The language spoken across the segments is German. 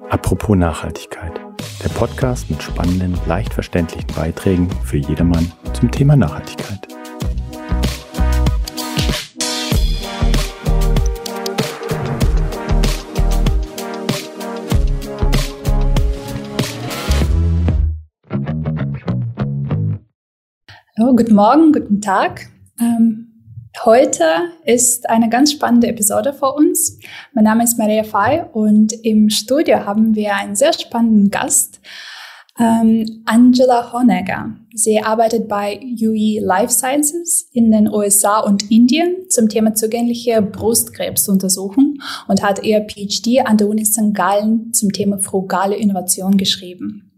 Apropos Nachhaltigkeit. Der Podcast mit spannenden, leicht verständlichen Beiträgen für jedermann zum Thema Nachhaltigkeit. Hallo, guten Morgen, guten Tag. Heute ist eine ganz spannende Episode für uns. Mein Name ist Maria Fay und im Studio haben wir einen sehr spannenden Gast, ähm, Angela Honegger. Sie arbeitet bei UE Life Sciences in den USA und Indien zum Thema zugängliche Brustkrebsuntersuchung und hat ihr PhD an der Uni St. Gallen zum Thema frugale Innovation geschrieben.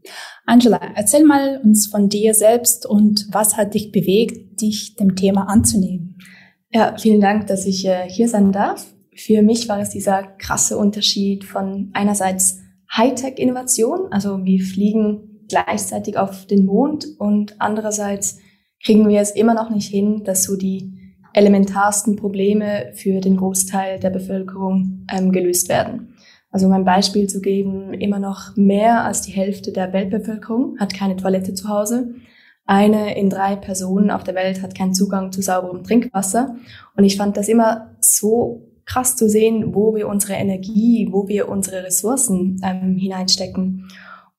Angela, erzähl mal uns von dir selbst und was hat dich bewegt, dich dem Thema anzunehmen? Ja, vielen Dank, dass ich äh, hier sein darf. Für mich war es dieser krasse Unterschied von einerseits Hightech-Innovation, also wir fliegen gleichzeitig auf den Mond und andererseits kriegen wir es immer noch nicht hin, dass so die elementarsten Probleme für den Großteil der Bevölkerung ähm, gelöst werden. Also um ein Beispiel zu geben, immer noch mehr als die Hälfte der Weltbevölkerung hat keine Toilette zu Hause eine in drei Personen auf der Welt hat keinen Zugang zu sauberem Trinkwasser. Und ich fand das immer so krass zu sehen, wo wir unsere Energie, wo wir unsere Ressourcen ähm, hineinstecken.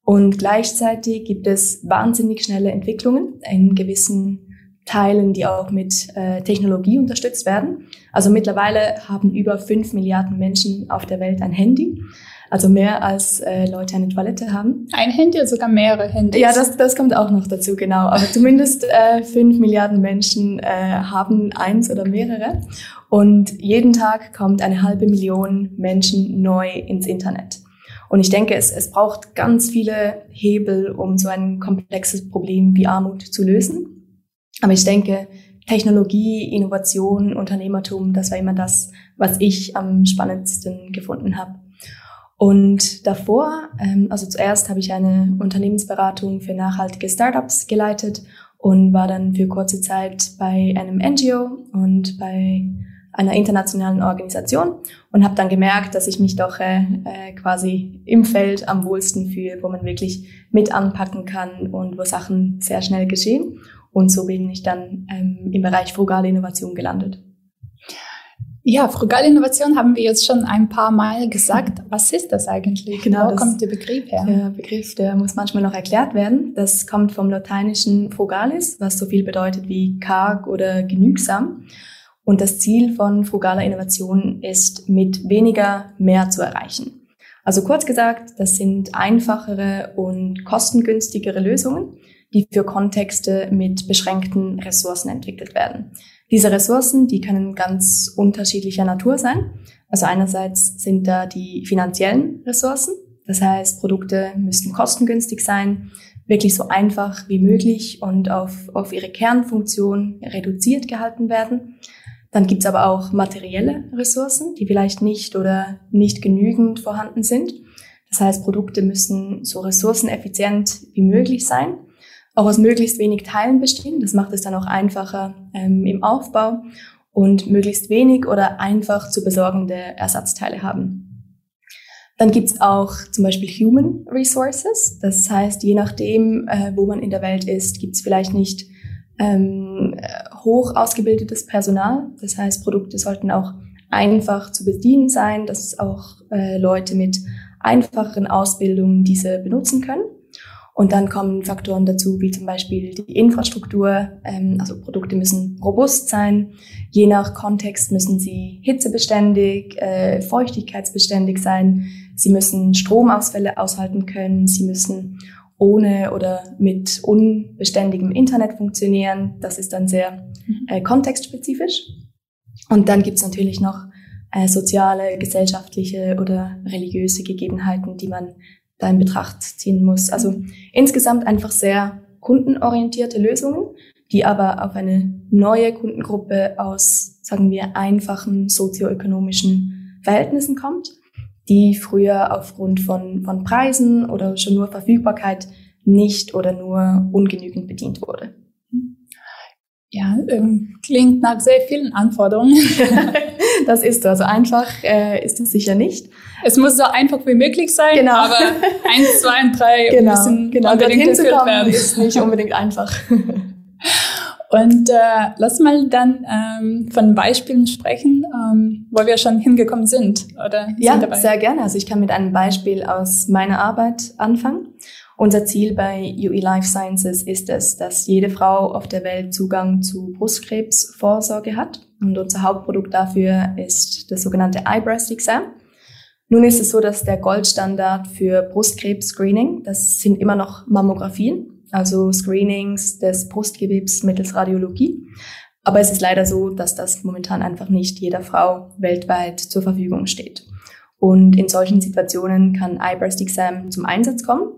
Und gleichzeitig gibt es wahnsinnig schnelle Entwicklungen in gewissen Teilen, die auch mit äh, Technologie unterstützt werden. Also mittlerweile haben über fünf Milliarden Menschen auf der Welt ein Handy. Also mehr als äh, Leute eine Toilette haben. Ein Handy oder sogar mehrere Handys? Ja, das, das kommt auch noch dazu, genau. Aber zumindest äh, fünf Milliarden Menschen äh, haben eins oder mehrere. Und jeden Tag kommt eine halbe Million Menschen neu ins Internet. Und ich denke, es, es braucht ganz viele Hebel, um so ein komplexes Problem wie Armut zu lösen. Aber ich denke, Technologie, Innovation, Unternehmertum, das war immer das, was ich am spannendsten gefunden habe. Und davor, ähm, also zuerst habe ich eine Unternehmensberatung für nachhaltige Startups geleitet und war dann für kurze Zeit bei einem NGO und bei einer internationalen Organisation und habe dann gemerkt, dass ich mich doch äh, äh, quasi im Feld am wohlsten fühle, wo man wirklich mit anpacken kann und wo Sachen sehr schnell geschehen. Und so bin ich dann ähm, im Bereich frugale Innovation gelandet. Ja, frugale Innovation haben wir jetzt schon ein paar Mal gesagt. Was ist das eigentlich? Genau, Wo kommt der Begriff her? Der Begriff, der muss manchmal noch erklärt werden. Das kommt vom lateinischen frugalis, was so viel bedeutet wie karg oder genügsam. Und das Ziel von frugaler Innovation ist, mit weniger mehr zu erreichen. Also kurz gesagt, das sind einfachere und kostengünstigere Lösungen, die für Kontexte mit beschränkten Ressourcen entwickelt werden. Diese Ressourcen, die können ganz unterschiedlicher Natur sein. Also einerseits sind da die finanziellen Ressourcen. Das heißt, Produkte müssten kostengünstig sein, wirklich so einfach wie möglich und auf, auf ihre Kernfunktion reduziert gehalten werden. Dann gibt's aber auch materielle Ressourcen, die vielleicht nicht oder nicht genügend vorhanden sind. Das heißt, Produkte müssen so ressourceneffizient wie möglich sein auch aus möglichst wenig Teilen bestehen. Das macht es dann auch einfacher ähm, im Aufbau und möglichst wenig oder einfach zu besorgende Ersatzteile haben. Dann gibt's auch zum Beispiel Human Resources. Das heißt, je nachdem, äh, wo man in der Welt ist, gibt's vielleicht nicht ähm, hoch ausgebildetes Personal. Das heißt, Produkte sollten auch einfach zu bedienen sein, dass auch äh, Leute mit einfacheren Ausbildungen diese benutzen können. Und dann kommen Faktoren dazu, wie zum Beispiel die Infrastruktur. Ähm, also Produkte müssen robust sein. Je nach Kontext müssen sie hitzebeständig, äh, feuchtigkeitsbeständig sein. Sie müssen Stromausfälle aushalten können. Sie müssen ohne oder mit unbeständigem Internet funktionieren. Das ist dann sehr mhm. äh, kontextspezifisch. Und dann gibt's natürlich noch äh, soziale, gesellschaftliche oder religiöse Gegebenheiten, die man da in Betracht ziehen muss. Also insgesamt einfach sehr kundenorientierte Lösungen, die aber auf eine neue Kundengruppe aus, sagen wir, einfachen sozioökonomischen Verhältnissen kommt, die früher aufgrund von, von Preisen oder schon nur Verfügbarkeit nicht oder nur ungenügend bedient wurde. Ja, ähm, klingt nach sehr vielen Anforderungen. Das ist so. Also einfach äh, ist es sicher nicht. Es muss so einfach wie möglich sein, genau. aber eins, zwei und drei genau, müssen genau. unbedingt zu werden. ist nicht unbedingt einfach. Und äh, lass mal dann ähm, von Beispielen sprechen, ähm, wo wir schon hingekommen sind. Oder ja, sind sehr gerne. Also ich kann mit einem Beispiel aus meiner Arbeit anfangen. Unser Ziel bei UE Life Sciences ist es, dass jede Frau auf der Welt Zugang zu Brustkrebsvorsorge hat. Und unser Hauptprodukt dafür ist das sogenannte iBreast Exam. Nun ist es so, dass der Goldstandard für Brustkrebs-Screening, das sind immer noch Mammografien also Screenings des Brustgewebs mittels Radiologie. Aber es ist leider so, dass das momentan einfach nicht jeder Frau weltweit zur Verfügung steht. Und in solchen Situationen kann iBreast Exam zum Einsatz kommen.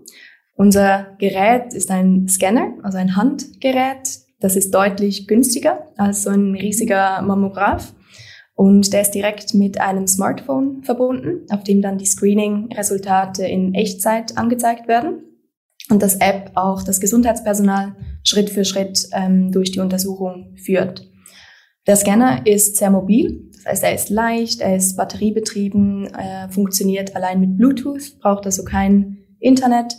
Unser Gerät ist ein Scanner, also ein Handgerät. Das ist deutlich günstiger als so ein riesiger Mammograph. Und der ist direkt mit einem Smartphone verbunden, auf dem dann die Screening-Resultate in Echtzeit angezeigt werden und das App auch das Gesundheitspersonal Schritt für Schritt ähm, durch die Untersuchung führt. Der Scanner ist sehr mobil, das heißt, er ist leicht, er ist batteriebetrieben, er funktioniert allein mit Bluetooth, braucht also kein Internet.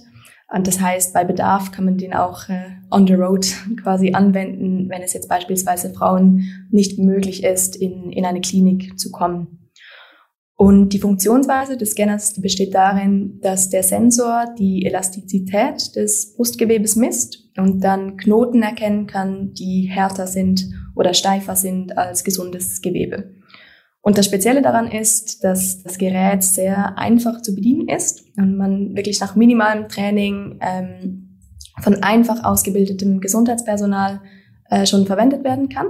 Und das heißt, bei Bedarf kann man den auch äh, on the road quasi anwenden, wenn es jetzt beispielsweise Frauen nicht möglich ist, in, in eine Klinik zu kommen. Und die Funktionsweise des Scanners besteht darin, dass der Sensor die Elastizität des Brustgewebes misst und dann Knoten erkennen kann, die härter sind oder steifer sind als gesundes Gewebe. Und das Spezielle daran ist, dass das Gerät sehr einfach zu bedienen ist und man wirklich nach minimalem Training ähm, von einfach ausgebildetem Gesundheitspersonal äh, schon verwendet werden kann,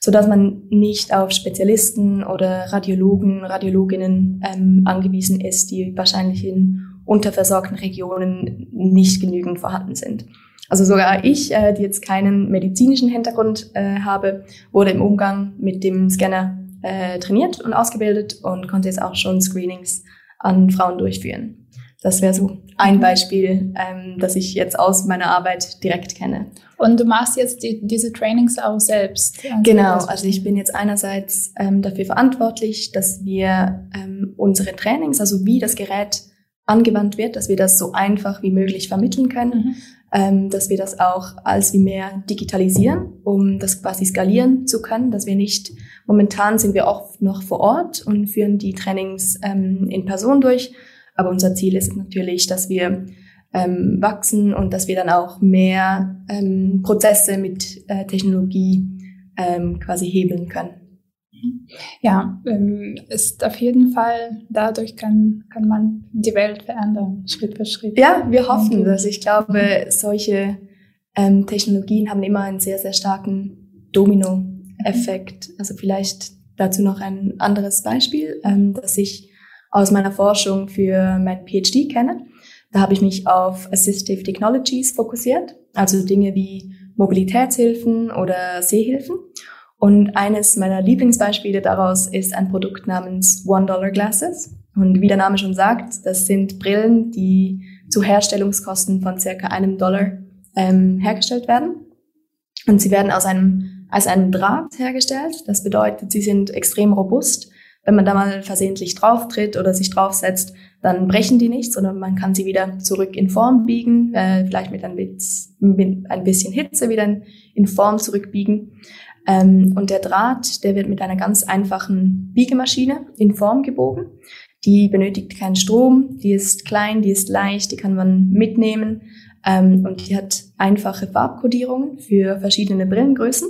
so dass man nicht auf Spezialisten oder Radiologen, Radiologinnen ähm, angewiesen ist, die wahrscheinlich in unterversorgten Regionen nicht genügend vorhanden sind. Also sogar ich, äh, die jetzt keinen medizinischen Hintergrund äh, habe, wurde im Umgang mit dem Scanner äh, trainiert und ausgebildet und konnte jetzt auch schon Screenings an Frauen durchführen. Das wäre so ein Beispiel, ähm, das ich jetzt aus meiner Arbeit direkt kenne. Und du machst jetzt die, diese Trainings auch selbst? Also genau, also ich bin jetzt einerseits ähm, dafür verantwortlich, dass wir ähm, unsere Trainings, also wie das Gerät angewandt wird, dass wir das so einfach wie möglich vermitteln können, mhm. Ähm, dass wir das auch als wie mehr digitalisieren, um das quasi skalieren zu können, dass wir nicht, momentan sind wir oft noch vor Ort und führen die Trainings ähm, in Person durch, aber unser Ziel ist natürlich, dass wir ähm, wachsen und dass wir dann auch mehr ähm, Prozesse mit äh, Technologie ähm, quasi hebeln können. Ja, ähm, ist auf jeden Fall, dadurch kann, kann man die Welt verändern, Schritt für Schritt. Ja, wir hoffen das. Ich glaube, solche ähm, Technologien haben immer einen sehr, sehr starken Domino-Effekt. Also vielleicht dazu noch ein anderes Beispiel, ähm, das ich aus meiner Forschung für mein PhD kenne. Da habe ich mich auf Assistive Technologies fokussiert, also Dinge wie Mobilitätshilfen oder Sehhilfen. Und eines meiner Lieblingsbeispiele daraus ist ein Produkt namens One-Dollar Glasses. Und wie der Name schon sagt, das sind Brillen, die zu Herstellungskosten von circa einem Dollar ähm, hergestellt werden. Und sie werden aus einem, aus einem Draht hergestellt. Das bedeutet, sie sind extrem robust wenn man da mal versehentlich drauf tritt oder sich draufsetzt, dann brechen die nicht, sondern man kann sie wieder zurück in Form biegen, äh, vielleicht mit ein, bisschen Hitze wieder in Form zurückbiegen. Ähm, und der Draht, der wird mit einer ganz einfachen Biegemaschine in Form gebogen. Die benötigt keinen Strom, die ist klein, die ist leicht, die kann man mitnehmen ähm, und die hat einfache Farbkodierungen für verschiedene Brillengrößen.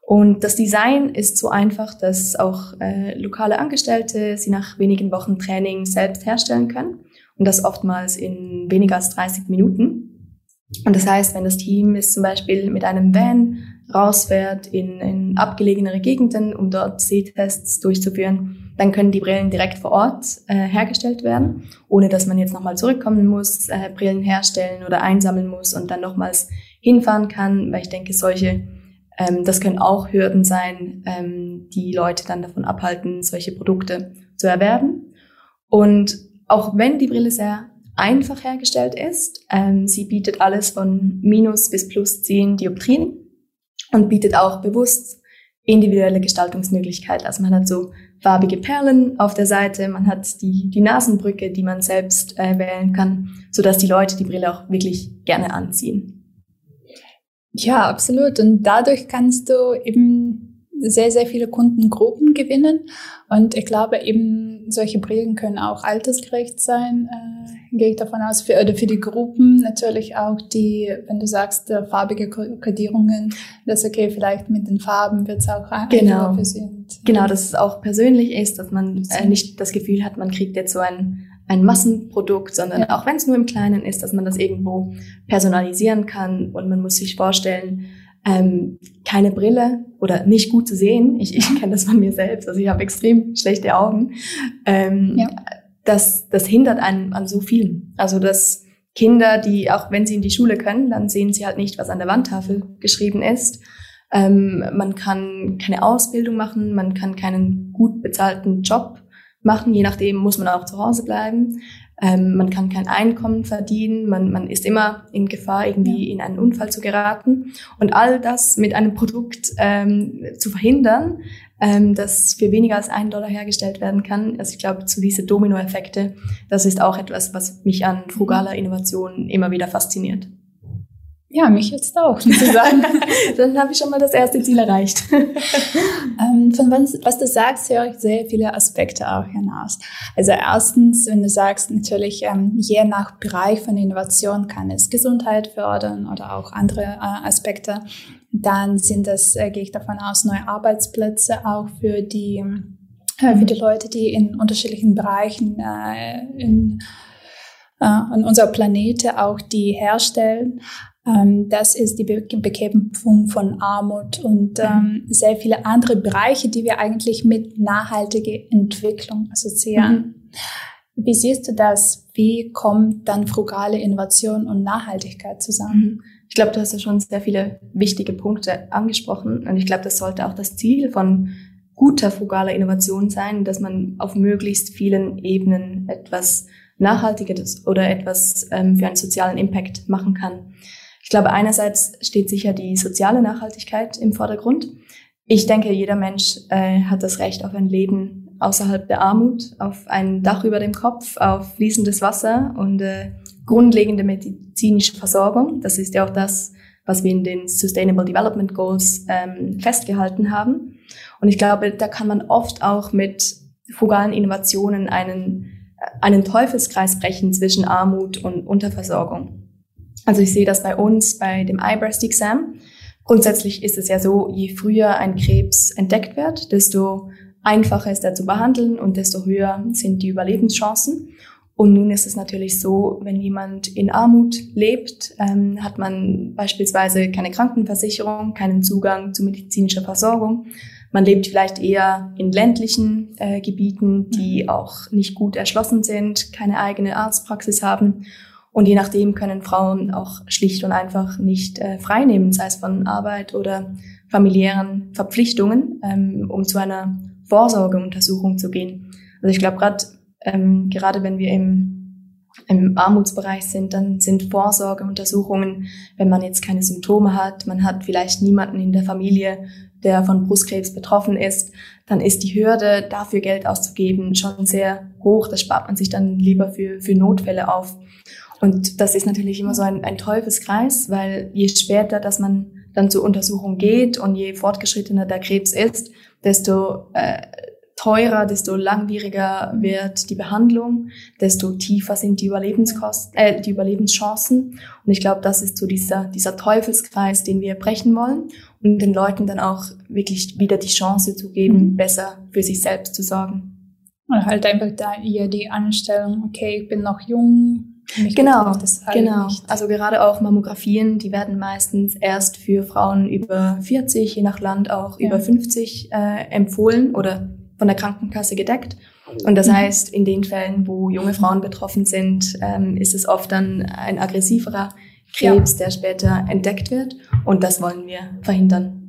Und das Design ist so einfach, dass auch äh, lokale Angestellte sie nach wenigen Wochen Training selbst herstellen können. Und das oftmals in weniger als 30 Minuten. Und das heißt, wenn das Team ist zum Beispiel mit einem Van rausfährt in, in abgelegenere Gegenden, um dort Sehtests durchzuführen, dann können die Brillen direkt vor Ort äh, hergestellt werden, ohne dass man jetzt nochmal zurückkommen muss, äh, Brillen herstellen oder einsammeln muss und dann nochmals hinfahren kann, weil ich denke, solche ähm, das können auch Hürden sein, ähm, die Leute dann davon abhalten, solche Produkte zu erwerben. Und auch wenn die Brille sehr einfach hergestellt ist, ähm, sie bietet alles von minus bis plus 10 Dioptrien und bietet auch bewusst individuelle Gestaltungsmöglichkeiten. Also man hat so farbige Perlen auf der Seite, man hat die, die Nasenbrücke, die man selbst äh, wählen kann, so dass die Leute die Brille auch wirklich gerne anziehen. Ja, absolut. Und dadurch kannst du eben sehr, sehr viele Kundengruppen gewinnen. Und ich glaube eben, solche Brillen können auch altersgerecht sein, äh, gehe ich davon aus. Für, oder für die Gruppen natürlich auch die, wenn du sagst, äh, farbige Kodierungen, das okay, vielleicht mit den Farben wird es auch genau. für sie. Genau, dass es auch persönlich ist, dass man äh, nicht das Gefühl hat, man kriegt jetzt so ein ein Massenprodukt, sondern ja. auch wenn es nur im Kleinen ist, dass man das irgendwo personalisieren kann und man muss sich vorstellen, ähm, keine Brille oder nicht gut zu sehen. Ich, ich kenne das von mir selbst, also ich habe extrem schlechte Augen. Ähm, ja. das, das hindert einen an so viel. Also dass Kinder, die auch wenn sie in die Schule können, dann sehen sie halt nicht, was an der Wandtafel geschrieben ist. Ähm, man kann keine Ausbildung machen, man kann keinen gut bezahlten Job machen. Je nachdem muss man auch zu Hause bleiben. Ähm, man kann kein Einkommen verdienen, man, man ist immer in Gefahr, irgendwie in einen Unfall zu geraten. Und all das mit einem Produkt ähm, zu verhindern, ähm, das für weniger als einen Dollar hergestellt werden kann. Also ich glaube, zu diese Dominoeffekte, das ist auch etwas, was mich an frugaler Innovation immer wieder fasziniert. Ja, mich jetzt auch, sozusagen. Dann habe ich schon mal das erste Ziel erreicht. ähm, von was, was du sagst, höre ich sehr viele Aspekte auch hinaus. Also erstens, wenn du sagst, natürlich, ähm, je nach Bereich von Innovation kann es Gesundheit fördern oder auch andere äh, Aspekte. Dann sind das, äh, gehe ich davon aus, neue Arbeitsplätze auch für die, äh, für die Leute, die in unterschiedlichen Bereichen äh, in, äh, an unserer Planete auch die herstellen. Ähm, das ist die Bekämpfung von Armut und mhm. ähm, sehr viele andere Bereiche, die wir eigentlich mit nachhaltiger Entwicklung assoziieren. Mhm. Wie siehst du das? Wie kommt dann frugale Innovation und Nachhaltigkeit zusammen? Mhm. Ich glaube, du hast ja schon sehr viele wichtige Punkte angesprochen und ich glaube, das sollte auch das Ziel von guter frugaler Innovation sein, dass man auf möglichst vielen Ebenen etwas Nachhaltiges oder etwas ähm, für einen sozialen Impact machen kann. Ich glaube, einerseits steht sicher die soziale Nachhaltigkeit im Vordergrund. Ich denke, jeder Mensch äh, hat das Recht auf ein Leben außerhalb der Armut, auf ein Dach über dem Kopf, auf fließendes Wasser und äh, grundlegende medizinische Versorgung. Das ist ja auch das, was wir in den Sustainable Development Goals ähm, festgehalten haben. Und ich glaube, da kann man oft auch mit frugalen Innovationen einen, äh, einen Teufelskreis brechen zwischen Armut und Unterversorgung. Also ich sehe das bei uns bei dem Eye Breast Exam. Grundsätzlich ist es ja so, je früher ein Krebs entdeckt wird, desto einfacher ist er zu behandeln und desto höher sind die Überlebenschancen. Und nun ist es natürlich so, wenn jemand in Armut lebt, ähm, hat man beispielsweise keine Krankenversicherung, keinen Zugang zu medizinischer Versorgung. Man lebt vielleicht eher in ländlichen äh, Gebieten, die auch nicht gut erschlossen sind, keine eigene Arztpraxis haben und je nachdem können Frauen auch schlicht und einfach nicht äh, freinehmen, sei es von Arbeit oder familiären Verpflichtungen, ähm, um zu einer Vorsorgeuntersuchung zu gehen. Also ich glaube, gerade ähm, gerade wenn wir im im Armutsbereich sind, dann sind Vorsorgeuntersuchungen, wenn man jetzt keine Symptome hat, man hat vielleicht niemanden in der Familie, der von Brustkrebs betroffen ist, dann ist die Hürde, dafür Geld auszugeben, schon sehr hoch. Das spart man sich dann lieber für, für Notfälle auf. Und das ist natürlich immer so ein, ein Teufelskreis, weil je später, dass man dann zur Untersuchung geht und je fortgeschrittener der Krebs ist, desto äh, teurer, desto langwieriger wird die Behandlung, desto tiefer sind die Überlebenskosten, äh, die Überlebenschancen. Und ich glaube, das ist so dieser, dieser Teufelskreis, den wir brechen wollen und den Leuten dann auch wirklich wieder die Chance zu geben, mhm. besser für sich selbst zu sorgen. Und halt einfach da eher die Anstellung, okay, ich bin noch jung, genau, genau. Nicht. Also gerade auch Mammografien, die werden meistens erst für Frauen über 40, je nach Land auch ja. über 50 äh, empfohlen oder von der Krankenkasse gedeckt. Und das mhm. heißt, in den Fällen, wo junge Frauen betroffen sind, ähm, ist es oft dann ein aggressiverer Krebs, ja. der später entdeckt wird. Und das wollen wir verhindern.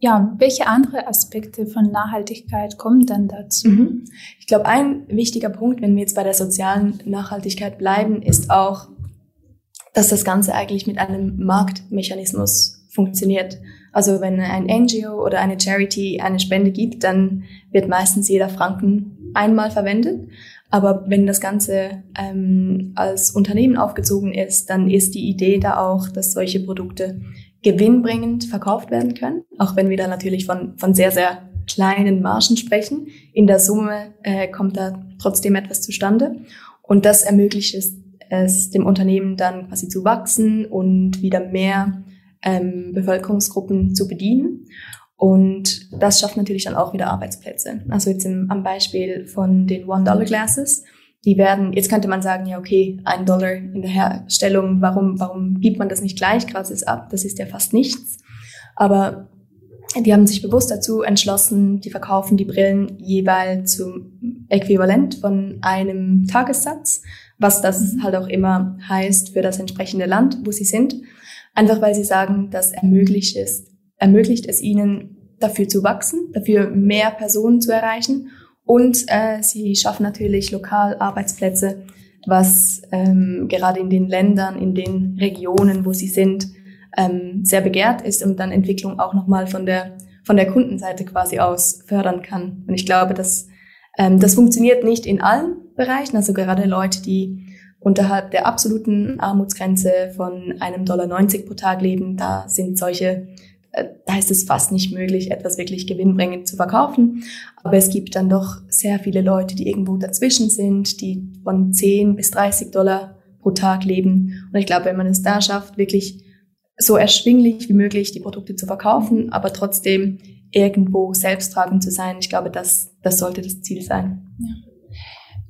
Ja, welche andere Aspekte von Nachhaltigkeit kommen dann dazu? Mhm. Ich glaube, ein wichtiger Punkt, wenn wir jetzt bei der sozialen Nachhaltigkeit bleiben, ist auch, dass das Ganze eigentlich mit einem Marktmechanismus funktioniert. Also wenn ein NGO oder eine Charity eine Spende gibt, dann wird meistens jeder Franken einmal verwendet. Aber wenn das Ganze ähm, als Unternehmen aufgezogen ist, dann ist die Idee da auch, dass solche Produkte gewinnbringend verkauft werden können. Auch wenn wir da natürlich von, von sehr, sehr kleinen Margen sprechen. In der Summe äh, kommt da trotzdem etwas zustande. Und das ermöglicht es, es dem Unternehmen dann quasi zu wachsen und wieder mehr ähm, Bevölkerungsgruppen zu bedienen. Und das schafft natürlich dann auch wieder Arbeitsplätze. Also jetzt im, am Beispiel von den One-Dollar-Glasses. Die werden, jetzt könnte man sagen, ja, okay, ein Dollar in der Herstellung, warum, warum gibt man das nicht gleich gratis ab? Das ist ja fast nichts. Aber die haben sich bewusst dazu entschlossen, die verkaufen die Brillen jeweils zum Äquivalent von einem Tagessatz, was das mhm. halt auch immer heißt für das entsprechende Land, wo sie sind. Einfach weil sie sagen, das ermöglicht es, ermöglicht es ihnen, dafür zu wachsen, dafür mehr Personen zu erreichen und äh, sie schaffen natürlich lokal Arbeitsplätze, was ähm, gerade in den Ländern, in den Regionen, wo sie sind, ähm, sehr begehrt ist und dann Entwicklung auch nochmal von der, von der Kundenseite quasi aus fördern kann. Und ich glaube, dass ähm, das funktioniert nicht in allen Bereichen, also gerade Leute, die unterhalb der absoluten Armutsgrenze von einem Dollar 90 pro Tag leben, da sind solche da ist es fast nicht möglich, etwas wirklich gewinnbringend zu verkaufen. Aber es gibt dann doch sehr viele Leute, die irgendwo dazwischen sind, die von 10 bis 30 Dollar pro Tag leben. Und ich glaube, wenn man es da schafft, wirklich so erschwinglich wie möglich die Produkte zu verkaufen, aber trotzdem irgendwo selbsttragend zu sein, ich glaube, das, das sollte das Ziel sein. Ja.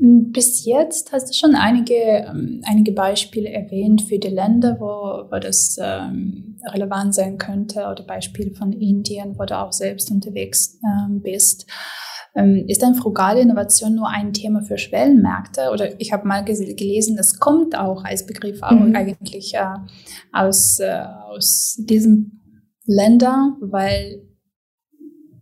Bis jetzt hast du schon einige, ähm, einige Beispiele erwähnt für die Länder, wo, wo das ähm, relevant sein könnte oder Beispiele von Indien, wo du auch selbst unterwegs ähm, bist. Ähm, ist denn frugale Innovation nur ein Thema für Schwellenmärkte? Oder ich habe mal gelesen, das kommt auch als Begriff auch mhm. eigentlich äh, aus, äh, aus diesen Ländern, weil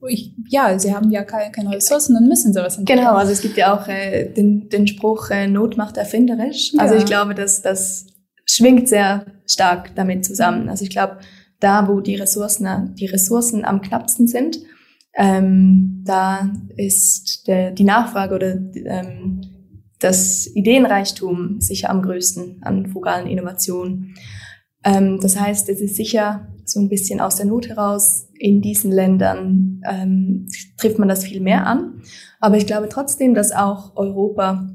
ich, ja, sie haben ja keine, keine Ressourcen, dann müssen sie was entwickeln. Genau, also es gibt ja auch äh, den, den Spruch, äh, Not macht erfinderisch. Ja. Also ich glaube, dass das schwingt sehr stark damit zusammen. Also ich glaube, da, wo die Ressourcen, die Ressourcen am knappsten sind, ähm, da ist der, die Nachfrage oder ähm, das Ideenreichtum sicher am größten an frugalen Innovationen. Ähm, das heißt, es ist sicher so ein bisschen aus der Not heraus. In diesen Ländern ähm, trifft man das viel mehr an. Aber ich glaube trotzdem, dass auch Europa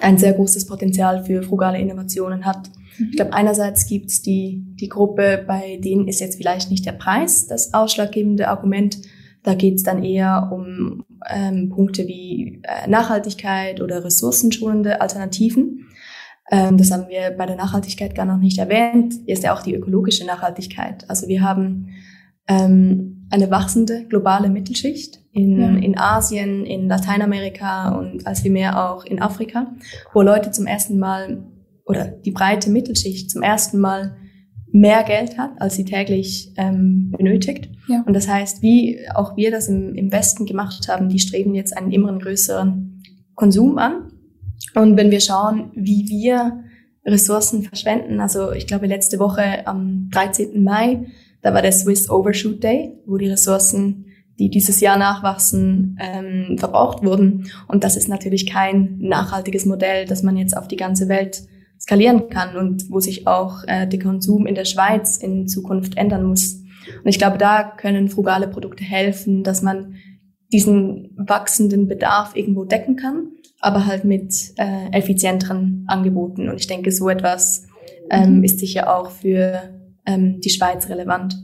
ein sehr großes Potenzial für frugale Innovationen hat. Mhm. Ich glaube, einerseits gibt es die, die Gruppe, bei denen ist jetzt vielleicht nicht der Preis das ausschlaggebende Argument. Da geht es dann eher um ähm, Punkte wie äh, Nachhaltigkeit oder ressourcenschonende Alternativen. Ähm, das haben wir bei der Nachhaltigkeit gar noch nicht erwähnt. Hier ist ja auch die ökologische Nachhaltigkeit. Also wir haben ähm, eine wachsende globale Mittelschicht in, ja. in Asien, in Lateinamerika und als wir mehr auch in Afrika, wo Leute zum ersten Mal oder die breite Mittelschicht zum ersten Mal mehr Geld hat, als sie täglich ähm, benötigt. Ja. Und das heißt, wie auch wir das im, im Westen gemacht haben, die streben jetzt einen immer größeren Konsum an und wenn wir schauen, wie wir Ressourcen verschwenden, also ich glaube letzte Woche am 13. Mai, da war der Swiss Overshoot Day, wo die Ressourcen, die dieses Jahr nachwachsen, ähm, verbraucht wurden. Und das ist natürlich kein nachhaltiges Modell, das man jetzt auf die ganze Welt skalieren kann und wo sich auch äh, der Konsum in der Schweiz in Zukunft ändern muss. Und ich glaube, da können frugale Produkte helfen, dass man diesen wachsenden Bedarf irgendwo decken kann aber halt mit äh, effizienteren Angeboten. Und ich denke, so etwas ähm, mhm. ist sicher auch für ähm, die Schweiz relevant.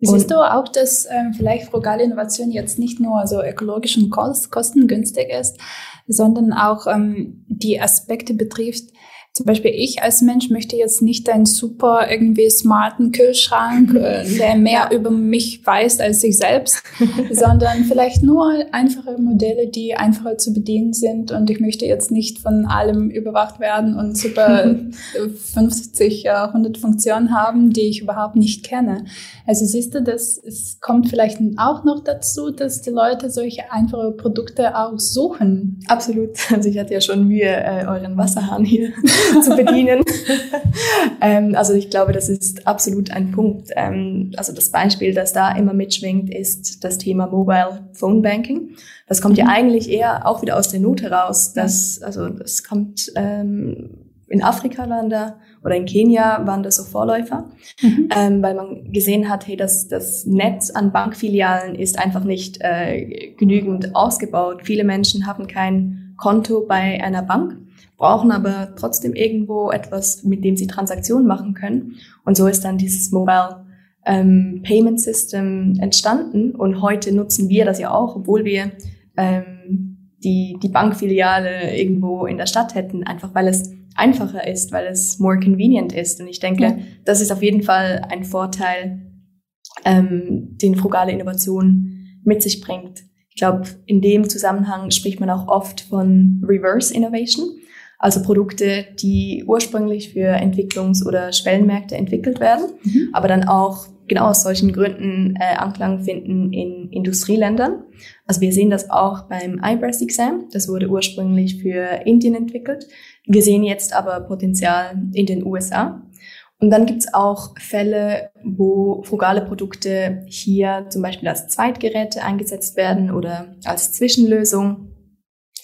Siehst du auch, dass ähm, vielleicht frugale Innovation jetzt nicht nur so ökologisch und kost kostengünstig ist, sondern auch ähm, die Aspekte betrifft, zum Beispiel ich als Mensch möchte jetzt nicht einen super irgendwie smarten Kühlschrank, äh, der mehr über mich weiß als ich selbst, sondern vielleicht nur einfache Modelle, die einfacher zu bedienen sind. Und ich möchte jetzt nicht von allem überwacht werden und super 50, 100 Funktionen haben, die ich überhaupt nicht kenne. Also siehst du, dass es kommt vielleicht auch noch dazu, dass die Leute solche einfache Produkte auch suchen. Absolut. Also ich hatte ja schon Mühe, äh, euren Wasserhahn hier zu bedienen. ähm, also ich glaube, das ist absolut ein Punkt. Ähm, also das Beispiel, das da immer mitschwingt, ist das Thema Mobile Phone Banking. Das kommt mhm. ja eigentlich eher auch wieder aus der Not heraus. Dass, also das kommt ähm, in Afrika waren da oder in Kenia waren das so Vorläufer, mhm. ähm, weil man gesehen hat, hey, das, das Netz an Bankfilialen ist einfach nicht äh, genügend ausgebaut. Viele Menschen haben kein Konto bei einer Bank, brauchen aber trotzdem irgendwo etwas, mit dem sie Transaktionen machen können. Und so ist dann dieses Mobile ähm, Payment System entstanden. Und heute nutzen wir das ja auch, obwohl wir ähm, die, die Bankfiliale irgendwo in der Stadt hätten, einfach weil es einfacher ist, weil es more convenient ist. Und ich denke, ja. das ist auf jeden Fall ein Vorteil, ähm, den frugale Innovation mit sich bringt. Ich glaube, in dem Zusammenhang spricht man auch oft von Reverse Innovation, also Produkte, die ursprünglich für Entwicklungs- oder Schwellenmärkte entwickelt werden, mhm. aber dann auch genau aus solchen Gründen äh, Anklang finden in Industrieländern. Also wir sehen das auch beim iBreast Exam. Das wurde ursprünglich für Indien entwickelt. Wir sehen jetzt aber Potenzial in den USA. Und dann gibt's auch Fälle, wo frugale Produkte hier zum Beispiel als Zweitgeräte eingesetzt werden oder als Zwischenlösung.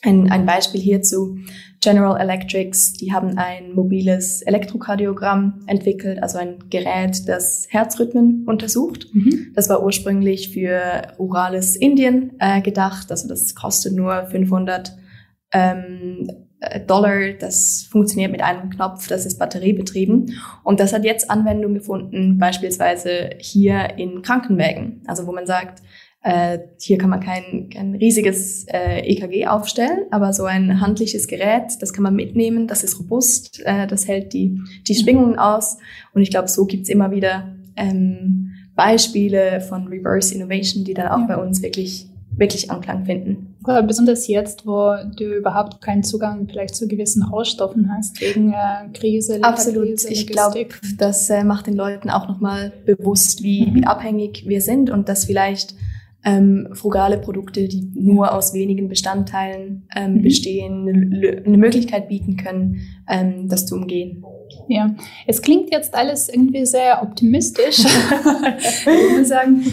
Ein, ein Beispiel hierzu, General Electrics, die haben ein mobiles Elektrokardiogramm entwickelt, also ein Gerät, das Herzrhythmen untersucht. Mhm. Das war ursprünglich für rurales Indien äh, gedacht, also das kostet nur 500 ähm, äh, Dollar, das funktioniert mit einem Knopf, das ist batteriebetrieben. Und das hat jetzt Anwendung gefunden, beispielsweise hier in Krankenwägen. Also wo man sagt, äh, hier kann man kein, kein riesiges äh, EKG aufstellen, aber so ein handliches Gerät, das kann man mitnehmen, das ist robust, äh, das hält die, die Schwingungen aus. Und ich glaube, so gibt's immer wieder ähm, Beispiele von Reverse Innovation, die dann auch ja. bei uns wirklich wirklich Anklang finden. Besonders jetzt, wo du überhaupt keinen Zugang vielleicht zu gewissen Rohstoffen hast, wegen äh, Krise. Absolut. Krise, ich glaube, das äh, macht den Leuten auch nochmal bewusst, wie, mhm. wie abhängig wir sind und dass vielleicht ähm, frugale Produkte, die nur aus wenigen Bestandteilen ähm, mhm. bestehen, eine, Möglichkeit bieten können, ähm, das zu umgehen. Ja, es klingt jetzt alles irgendwie sehr optimistisch. ich würde sagen,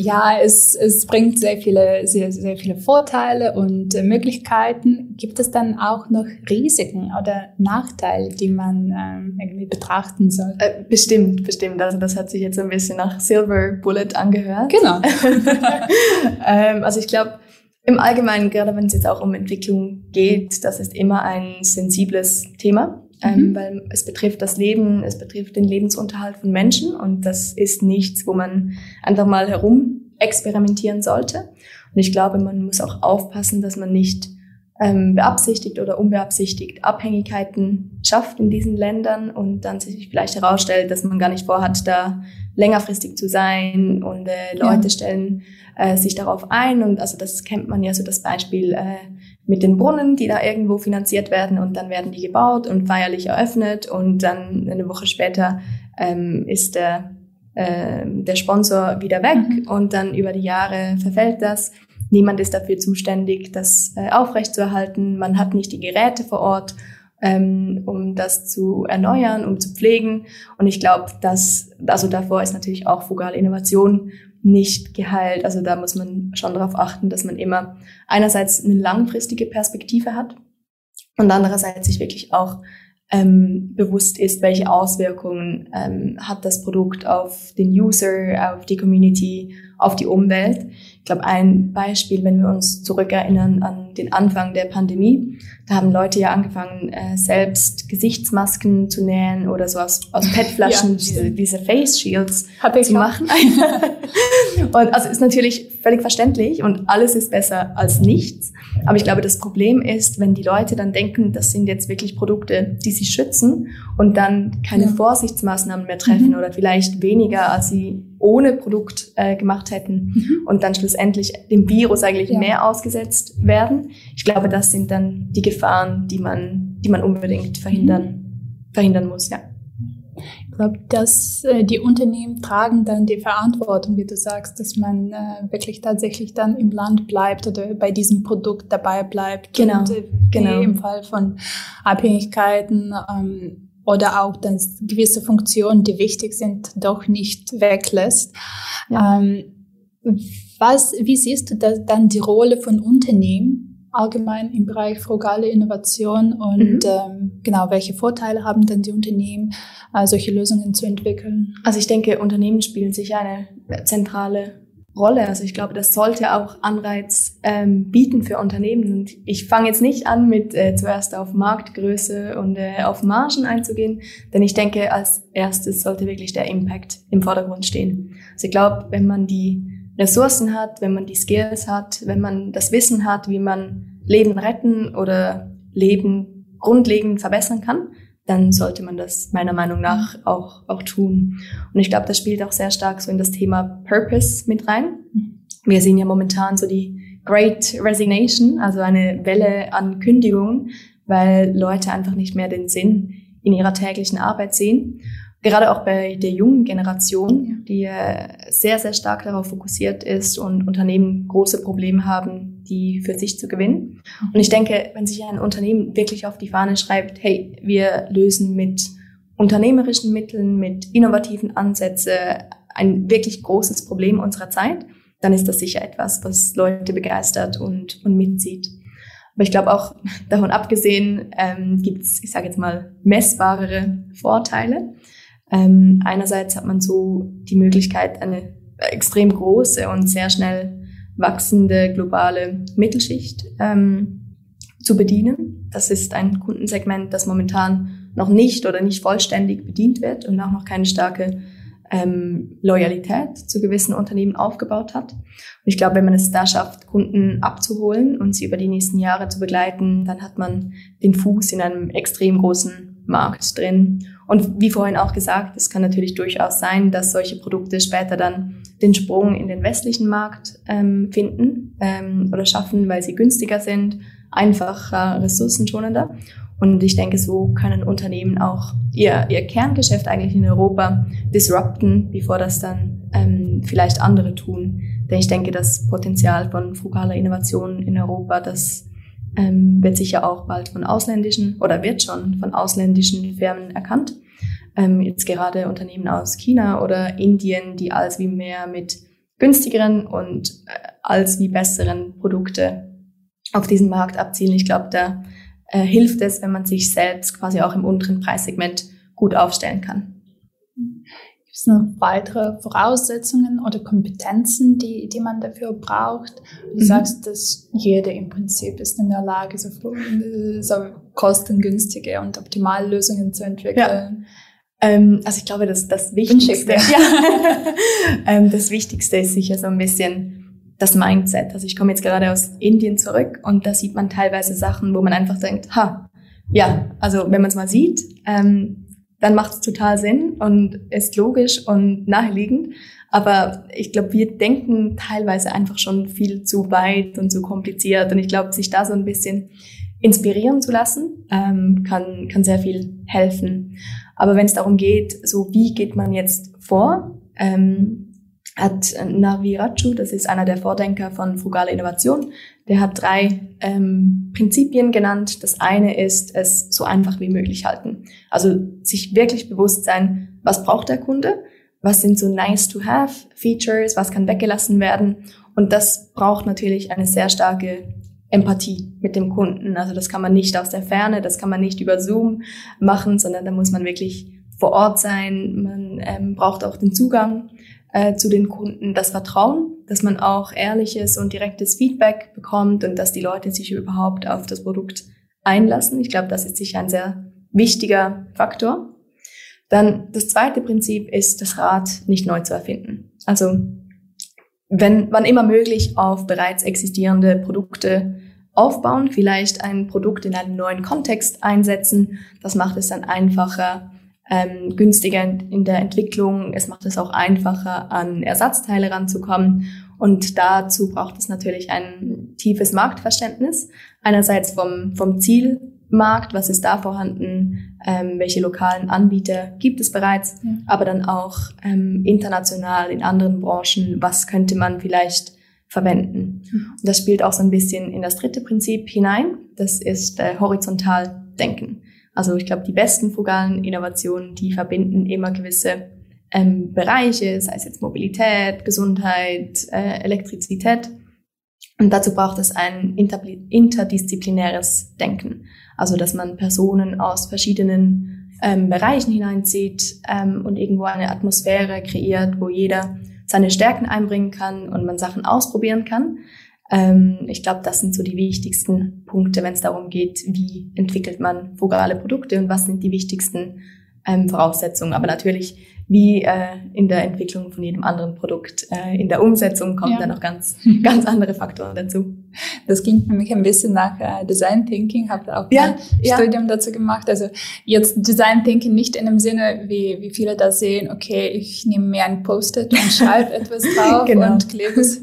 ja, es, es bringt sehr viele, sehr, sehr viele Vorteile und äh, Möglichkeiten. Gibt es dann auch noch Risiken oder Nachteile, die man ähm, irgendwie betrachten soll? Äh, bestimmt, bestimmt. Also das hat sich jetzt ein bisschen nach Silver Bullet angehört. Genau. ähm, also ich glaube, im Allgemeinen, gerade wenn es jetzt auch um Entwicklung geht, das ist immer ein sensibles Thema ähm, mhm. weil es betrifft das Leben, es betrifft den Lebensunterhalt von Menschen und das ist nichts, wo man einfach mal herum experimentieren sollte. Und ich glaube, man muss auch aufpassen, dass man nicht ähm, beabsichtigt oder unbeabsichtigt Abhängigkeiten schafft in diesen Ländern und dann sich vielleicht herausstellt, dass man gar nicht vorhat, da längerfristig zu sein und äh, Leute ja. stellen äh, sich darauf ein und also das kennt man ja so das Beispiel äh, mit den Brunnen, die da irgendwo finanziert werden und dann werden die gebaut und feierlich eröffnet und dann eine Woche später ähm, ist der, äh, der Sponsor wieder weg mhm. und dann über die Jahre verfällt das. Niemand ist dafür zuständig, das äh, aufrechtzuerhalten. Man hat nicht die Geräte vor Ort, ähm, um das zu erneuern, um zu pflegen. Und ich glaube, dass also davor ist natürlich auch frugale Innovation nicht geheilt. Also da muss man schon darauf achten, dass man immer einerseits eine langfristige Perspektive hat und andererseits sich wirklich auch ähm, bewusst ist, welche Auswirkungen ähm, hat das Produkt auf den User, auf die Community, auf die Umwelt. Ich glaube, ein Beispiel, wenn wir uns zurückerinnern an den Anfang der Pandemie, da haben Leute ja angefangen, äh, selbst Gesichtsmasken zu nähen oder so aus, aus PET-Flaschen, ja, diese, diese Face Shields zu machen. und also ist natürlich völlig verständlich und alles ist besser als nichts. Aber ich glaube, das Problem ist, wenn die Leute dann denken, das sind jetzt wirklich Produkte, die sie schützen und dann keine ja. Vorsichtsmaßnahmen mehr treffen mhm. oder vielleicht weniger, als sie ohne Produkt äh, gemacht hätten mhm. und dann schlussendlich dem Virus eigentlich ja. mehr ausgesetzt werden. Ich glaube, das sind dann die Gefahren, die man, die man unbedingt verhindern, mhm. verhindern muss, ja. glaube, dass äh, die Unternehmen tragen dann die Verantwortung, wie du sagst, dass man äh, wirklich tatsächlich dann im Land bleibt oder bei diesem Produkt dabei bleibt. Genau. Und, äh, genau. Im Fall von Abhängigkeiten ähm, oder auch dann gewisse Funktionen, die wichtig sind, doch nicht weglässt. Ja. Ähm, was, wie siehst du da, dann die Rolle von Unternehmen allgemein im Bereich frugale Innovation und mhm. ähm, genau, welche Vorteile haben denn die Unternehmen, äh, solche Lösungen zu entwickeln? Also ich denke, Unternehmen spielen sicher eine zentrale Rolle. Also ich glaube, das sollte auch Anreiz ähm, bieten für Unternehmen. Und ich fange jetzt nicht an, mit äh, zuerst auf Marktgröße und äh, auf Margen einzugehen, denn ich denke, als erstes sollte wirklich der Impact im Vordergrund stehen. Also ich glaube, wenn man die Ressourcen hat, wenn man die Skills hat, wenn man das Wissen hat, wie man Leben retten oder Leben grundlegend verbessern kann, dann sollte man das meiner Meinung nach auch, auch tun. Und ich glaube, das spielt auch sehr stark so in das Thema Purpose mit rein. Wir sehen ja momentan so die Great Resignation, also eine Welle an Kündigungen, weil Leute einfach nicht mehr den Sinn in ihrer täglichen Arbeit sehen gerade auch bei der jungen Generation, die sehr, sehr stark darauf fokussiert ist und Unternehmen große Probleme haben, die für sich zu gewinnen. Und ich denke, wenn sich ein Unternehmen wirklich auf die Fahne schreibt, hey, wir lösen mit unternehmerischen Mitteln, mit innovativen Ansätzen ein wirklich großes Problem unserer Zeit, dann ist das sicher etwas, was Leute begeistert und, und mitzieht. Aber ich glaube auch davon abgesehen ähm, gibt es, ich sage jetzt mal, messbarere Vorteile. Ähm, einerseits hat man so die Möglichkeit, eine extrem große und sehr schnell wachsende globale Mittelschicht ähm, zu bedienen. Das ist ein Kundensegment, das momentan noch nicht oder nicht vollständig bedient wird und auch noch keine starke ähm, Loyalität zu gewissen Unternehmen aufgebaut hat. Und ich glaube, wenn man es da schafft, Kunden abzuholen und sie über die nächsten Jahre zu begleiten, dann hat man den Fuß in einem extrem großen Markt drin und wie vorhin auch gesagt, es kann natürlich durchaus sein, dass solche Produkte später dann den Sprung in den westlichen Markt ähm, finden ähm, oder schaffen, weil sie günstiger sind, einfacher, ressourcenschonender. Und ich denke, so können Unternehmen auch ihr, ihr Kerngeschäft eigentlich in Europa disrupten, bevor das dann ähm, vielleicht andere tun. Denn ich denke, das Potenzial von frugaler Innovation in Europa, das ähm, wird sicher auch bald von ausländischen oder wird schon von ausländischen Firmen erkannt. Ähm, jetzt gerade Unternehmen aus China oder Indien, die als wie mehr mit günstigeren und äh, als wie besseren Produkte auf diesen Markt abzielen. Ich glaube, da äh, hilft es, wenn man sich selbst quasi auch im unteren Preissegment gut aufstellen kann. Gibt es noch weitere Voraussetzungen oder Kompetenzen, die, die man dafür braucht? Du mhm. sagst, dass jeder im Prinzip ist in der Lage, so, so kostengünstige und optimale Lösungen zu entwickeln. Ja. Ähm, also ich glaube, dass das Wichtigste, ja. ähm, das Wichtigste ist sicher so ein bisschen das Mindset. Also ich komme jetzt gerade aus Indien zurück und da sieht man teilweise Sachen, wo man einfach denkt, ha, ja, also wenn man es mal sieht, ähm, dann macht es total Sinn und ist logisch und naheliegend. Aber ich glaube, wir denken teilweise einfach schon viel zu weit und zu kompliziert. Und ich glaube, sich da so ein bisschen inspirieren zu lassen, ähm, kann, kann sehr viel helfen. Aber wenn es darum geht, so wie geht man jetzt vor, ähm, hat Navi Raju, das ist einer der Vordenker von frugaler Innovation, der hat drei ähm, Prinzipien genannt. Das eine ist, es so einfach wie möglich halten. Also sich wirklich bewusst sein, was braucht der Kunde, was sind so nice to have Features, was kann weggelassen werden. Und das braucht natürlich eine sehr starke Empathie mit dem Kunden. Also das kann man nicht aus der Ferne, das kann man nicht über Zoom machen, sondern da muss man wirklich vor Ort sein. Man ähm, braucht auch den Zugang äh, zu den Kunden, das Vertrauen, dass man auch ehrliches und direktes Feedback bekommt und dass die Leute sich überhaupt auf das Produkt einlassen. Ich glaube, das ist sicher ein sehr wichtiger Faktor. Dann das zweite Prinzip ist, das Rad nicht neu zu erfinden. Also wenn wann immer möglich auf bereits existierende Produkte aufbauen, vielleicht ein Produkt in einem neuen Kontext einsetzen. Das macht es dann einfacher, ähm, günstiger in der Entwicklung. Es macht es auch einfacher, an Ersatzteile ranzukommen. Und dazu braucht es natürlich ein tiefes Marktverständnis. Einerseits vom, vom Ziel Markt, was ist da vorhanden, ähm, welche lokalen Anbieter gibt es bereits, ja. aber dann auch ähm, international in anderen Branchen, was könnte man vielleicht verwenden. Mhm. Und das spielt auch so ein bisschen in das dritte Prinzip hinein, das ist äh, horizontal denken. Also ich glaube, die besten frugalen Innovationen, die verbinden immer gewisse ähm, Bereiche, sei es jetzt Mobilität, Gesundheit, äh, Elektrizität. Und dazu braucht es ein interdisziplinäres Denken. Also dass man Personen aus verschiedenen ähm, Bereichen hineinzieht ähm, und irgendwo eine Atmosphäre kreiert, wo jeder seine Stärken einbringen kann und man Sachen ausprobieren kann. Ähm, ich glaube, das sind so die wichtigsten Punkte, wenn es darum geht, wie entwickelt man frugale Produkte und was sind die wichtigsten ähm, Voraussetzungen. Aber natürlich, wie äh, in der Entwicklung von jedem anderen Produkt, äh, in der Umsetzung kommen ja. dann noch ganz, ganz andere Faktoren dazu. Das klingt für mich ein bisschen nach äh, Design Thinking, habe auch ja, ein ja. Studium dazu gemacht. Also jetzt Design Thinking nicht in dem Sinne, wie, wie viele da sehen, okay, ich nehme mir ein Post-it und schreibe etwas drauf genau. und klebe es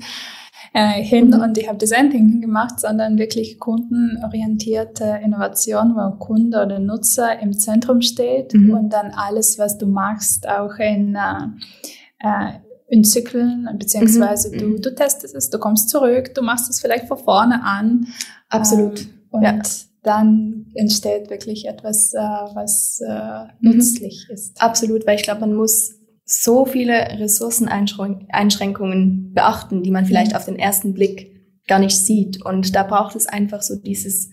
äh, hin mhm. und ich habe Design Thinking gemacht, sondern wirklich kundenorientierte Innovation, wo Kunde oder Nutzer im Zentrum steht mhm. und dann alles, was du machst, auch in, äh, äh in Zyklen, beziehungsweise mhm. du, du testest es, du kommst zurück, du machst es vielleicht von vorne an. Absolut. Ähm, und ja. dann entsteht wirklich etwas, äh, was äh, mhm. nützlich ist. Absolut, weil ich glaube, man muss so viele Ressourceneinschränkungen beachten, die man vielleicht auf den ersten Blick gar nicht sieht. Und da braucht es einfach so dieses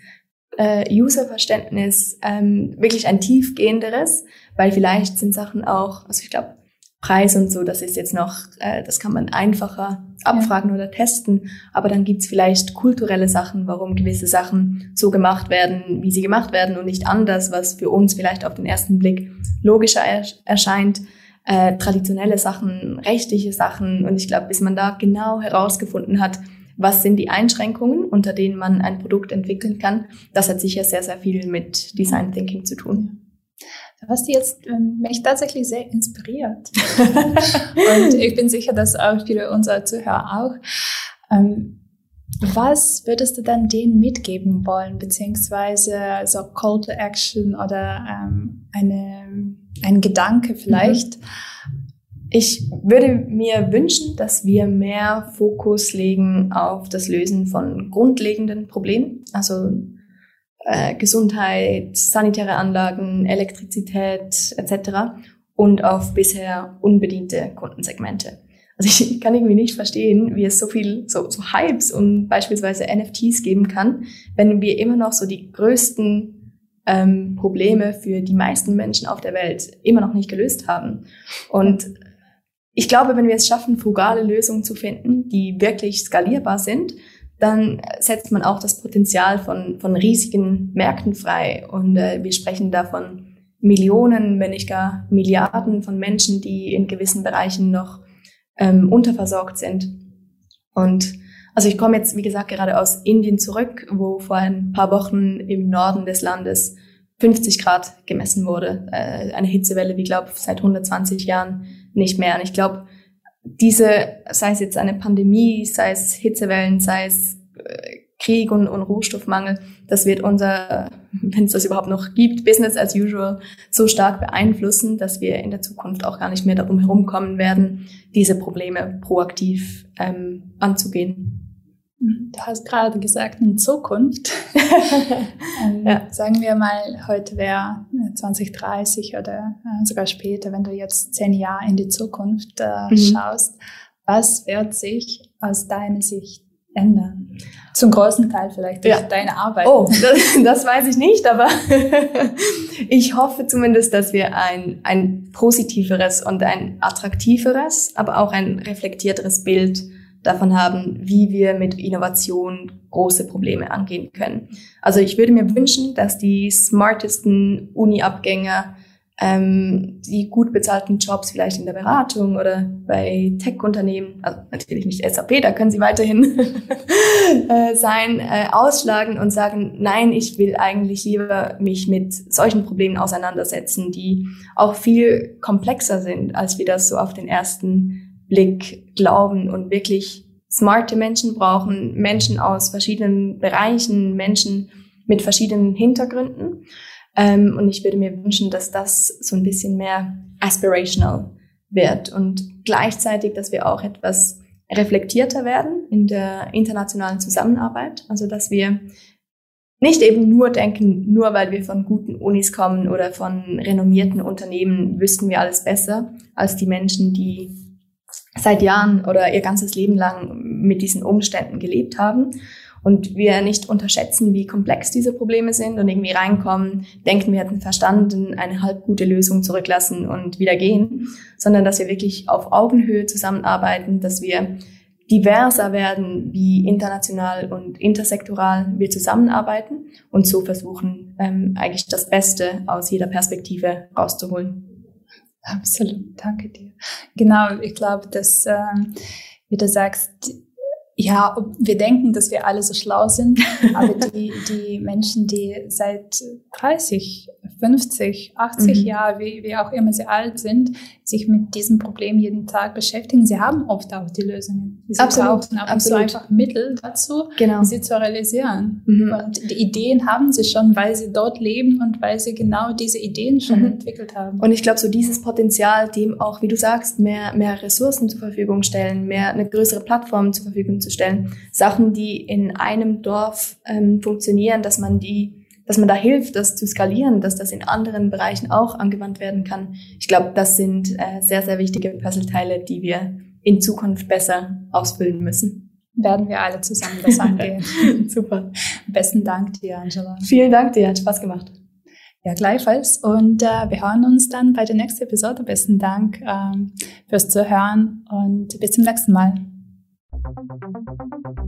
äh, Userverständnis, ähm, wirklich ein tiefgehenderes, weil vielleicht sind Sachen auch, also ich glaube, Preis und so, das ist jetzt noch, äh, das kann man einfacher abfragen ja. oder testen, aber dann gibt's vielleicht kulturelle Sachen, warum gewisse Sachen so gemacht werden, wie sie gemacht werden und nicht anders, was für uns vielleicht auf den ersten Blick logischer erscheint äh, traditionelle Sachen, rechtliche Sachen. Und ich glaube, bis man da genau herausgefunden hat, was sind die Einschränkungen, unter denen man ein Produkt entwickeln kann, das hat sicher sehr, sehr viel mit Design Thinking zu tun. Hast du jetzt ähm, mich tatsächlich sehr inspiriert. Und ich bin sicher, dass auch viele unserer Zuhörer auch. Ähm, was würdest du dann denen mitgeben wollen, beziehungsweise so Call to Action oder ähm, eine ein Gedanke vielleicht. Ich würde mir wünschen, dass wir mehr Fokus legen auf das Lösen von grundlegenden Problemen, also äh, Gesundheit, sanitäre Anlagen, Elektrizität etc. und auf bisher unbediente Kundensegmente. Also ich kann irgendwie nicht verstehen, wie es so viel so, so Hypes und beispielsweise NFTs geben kann, wenn wir immer noch so die größten ähm, Probleme für die meisten Menschen auf der Welt immer noch nicht gelöst haben. Und ich glaube, wenn wir es schaffen, frugale Lösungen zu finden, die wirklich skalierbar sind, dann setzt man auch das Potenzial von, von riesigen Märkten frei. Und äh, wir sprechen davon Millionen, wenn nicht gar Milliarden von Menschen, die in gewissen Bereichen noch ähm, unterversorgt sind. Und also ich komme jetzt, wie gesagt, gerade aus Indien zurück, wo vor ein paar Wochen im Norden des Landes 50 Grad gemessen wurde. Äh, eine Hitzewelle, wie glaube seit 120 Jahren nicht mehr. Und ich glaube, diese, sei es jetzt eine Pandemie, sei es Hitzewellen, sei es äh, Krieg und, und Rohstoffmangel, das wird unser, wenn es das überhaupt noch gibt, Business as usual so stark beeinflussen, dass wir in der Zukunft auch gar nicht mehr darum herumkommen werden, diese Probleme proaktiv ähm, anzugehen. Du hast gerade gesagt, in Zukunft. ähm, ja. Sagen wir mal, heute wäre 2030 oder äh, sogar später, wenn du jetzt zehn Jahre in die Zukunft äh, mhm. schaust. Was wird sich aus deiner Sicht ändern? Zum großen Teil vielleicht durch ja. deine Arbeit. Oh, das, das weiß ich nicht, aber ich hoffe zumindest, dass wir ein, ein positiveres und ein attraktiveres, aber auch ein reflektierteres Bild davon haben, wie wir mit Innovation große Probleme angehen können. Also ich würde mir wünschen, dass die smartesten Uni-Abgänger ähm, die gut bezahlten Jobs vielleicht in der Beratung oder bei Tech-Unternehmen, also natürlich nicht SAP, da können sie weiterhin äh, sein, äh, ausschlagen und sagen, nein, ich will eigentlich lieber mich mit solchen Problemen auseinandersetzen, die auch viel komplexer sind, als wir das so auf den ersten Blick glauben und wirklich smarte Menschen brauchen, Menschen aus verschiedenen Bereichen, Menschen mit verschiedenen Hintergründen. Ähm, und ich würde mir wünschen, dass das so ein bisschen mehr aspirational wird und gleichzeitig, dass wir auch etwas reflektierter werden in der internationalen Zusammenarbeit. Also, dass wir nicht eben nur denken, nur weil wir von guten Unis kommen oder von renommierten Unternehmen, wüssten wir alles besser als die Menschen, die seit Jahren oder ihr ganzes Leben lang mit diesen Umständen gelebt haben. Und wir nicht unterschätzen, wie komplex diese Probleme sind und irgendwie reinkommen, denken, wir hätten verstanden, eine halb gute Lösung zurücklassen und wieder gehen, sondern dass wir wirklich auf Augenhöhe zusammenarbeiten, dass wir diverser werden, wie international und intersektoral wir zusammenarbeiten und so versuchen, ähm, eigentlich das Beste aus jeder Perspektive rauszuholen. Absolut, danke dir. Genau, ich glaube, dass, ähm, wie du sagst, ja, wir denken, dass wir alle so schlau sind, aber die, die Menschen, die seit 30, 50, 80 mhm. Jahren, wie, wie auch immer sie alt sind, sich mit diesem Problem jeden Tag beschäftigen, sie haben oft auch die Lösungen. Sie absolut, brauchen aber so einfach Mittel dazu, genau. sie zu realisieren. Mhm. Und die Ideen haben sie schon, weil sie dort leben und weil sie genau diese Ideen schon mhm. entwickelt haben. Und ich glaube, so dieses Potenzial, dem auch, wie du sagst, mehr, mehr Ressourcen zur Verfügung stellen, mehr eine größere Plattform zur Verfügung stellen, Sachen, die in einem Dorf ähm, funktionieren, dass man die dass man da hilft, das zu skalieren, dass das in anderen Bereichen auch angewandt werden kann. Ich glaube, das sind äh, sehr, sehr wichtige Puzzleteile, die wir in Zukunft besser ausfüllen müssen. Werden wir alle zusammen das angehen. Super. Besten Dank dir, Angela. Vielen Dank dir, hat Spaß gemacht. Ja, gleichfalls. Und äh, wir hören uns dann bei der nächsten Episode. Besten Dank ähm, fürs Zuhören und bis zum nächsten Mal. Thank you.